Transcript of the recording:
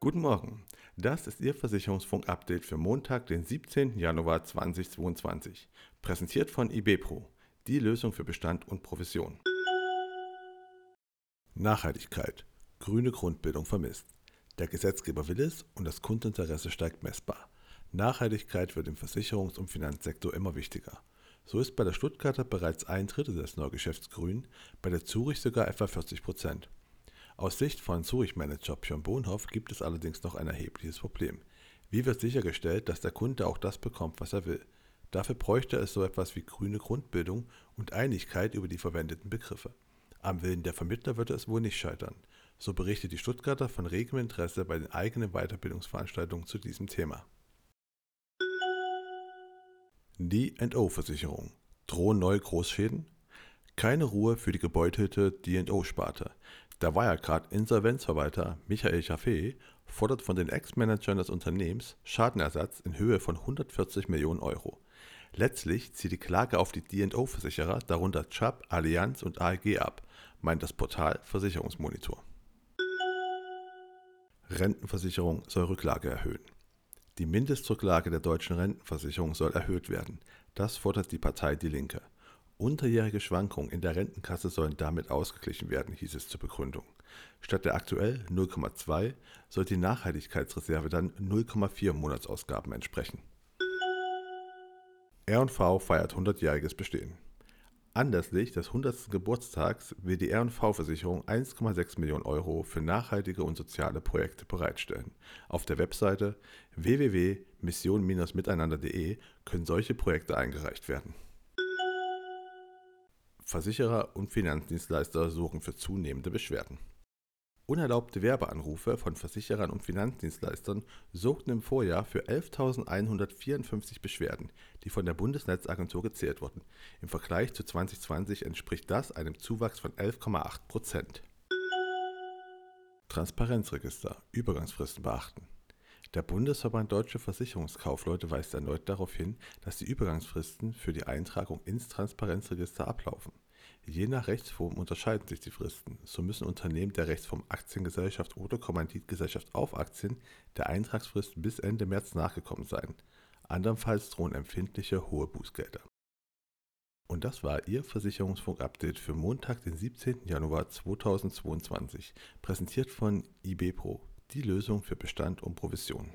Guten Morgen, das ist Ihr Versicherungsfunk-Update für Montag, den 17. Januar 2022. Präsentiert von IBPRO, die Lösung für Bestand und Provision. Nachhaltigkeit. Grüne Grundbildung vermisst. Der Gesetzgeber will es und das Kundeninteresse steigt messbar. Nachhaltigkeit wird im Versicherungs- und Finanzsektor immer wichtiger. So ist bei der Stuttgarter bereits ein Drittel des Neugeschäfts grün, bei der Zurich sogar etwa 40 Prozent. Aus Sicht von Zurich-Manager Björn Bohnhoff gibt es allerdings noch ein erhebliches Problem. Wie wird sichergestellt, dass der Kunde auch das bekommt, was er will? Dafür bräuchte es so etwas wie grüne Grundbildung und Einigkeit über die verwendeten Begriffe. Am Willen der Vermittler würde es wohl nicht scheitern. So berichtet die Stuttgarter von regem Interesse bei den eigenen Weiterbildungsveranstaltungen zu diesem Thema. D&O-Versicherung. Drohen neue Großschäden? Keine Ruhe für die gebeutelte D&O-Sparte. Der Wirecard-Insolvenzverwalter Michael Chaffee fordert von den Ex-Managern des Unternehmens Schadenersatz in Höhe von 140 Millionen Euro. Letztlich zieht die Klage auf die D&O-Versicherer, darunter Chubb, Allianz und AEG ab, meint das Portal Versicherungsmonitor. Rentenversicherung soll Rücklage erhöhen. Die Mindestrücklage der deutschen Rentenversicherung soll erhöht werden. Das fordert die Partei Die Linke. Unterjährige Schwankungen in der Rentenkasse sollen damit ausgeglichen werden, hieß es zur Begründung. Statt der aktuell 0,2 soll die Nachhaltigkeitsreserve dann 0,4 Monatsausgaben entsprechen. R&V feiert 100-jähriges Bestehen. Anlässlich des 100. Geburtstags will die R&V-Versicherung 1,6 Millionen Euro für nachhaltige und soziale Projekte bereitstellen. Auf der Webseite www.mission-miteinander.de können solche Projekte eingereicht werden. Versicherer und Finanzdienstleister suchen für zunehmende Beschwerden. Unerlaubte Werbeanrufe von Versicherern und Finanzdienstleistern sorgten im Vorjahr für 11.154 Beschwerden, die von der Bundesnetzagentur gezählt wurden. Im Vergleich zu 2020 entspricht das einem Zuwachs von 11,8 Prozent. Transparenzregister, Übergangsfristen beachten. Der Bundesverband Deutsche Versicherungskaufleute weist erneut darauf hin, dass die Übergangsfristen für die Eintragung ins Transparenzregister ablaufen. Je nach Rechtsform unterscheiden sich die Fristen. So müssen Unternehmen der Rechtsform Aktiengesellschaft oder Kommanditgesellschaft auf Aktien der Eintragsfrist bis Ende März nachgekommen sein. Andernfalls drohen empfindliche hohe Bußgelder. Und das war Ihr Versicherungsfunk-Update für Montag, den 17. Januar 2022, präsentiert von IBPRO die Lösung für Bestand und Provision.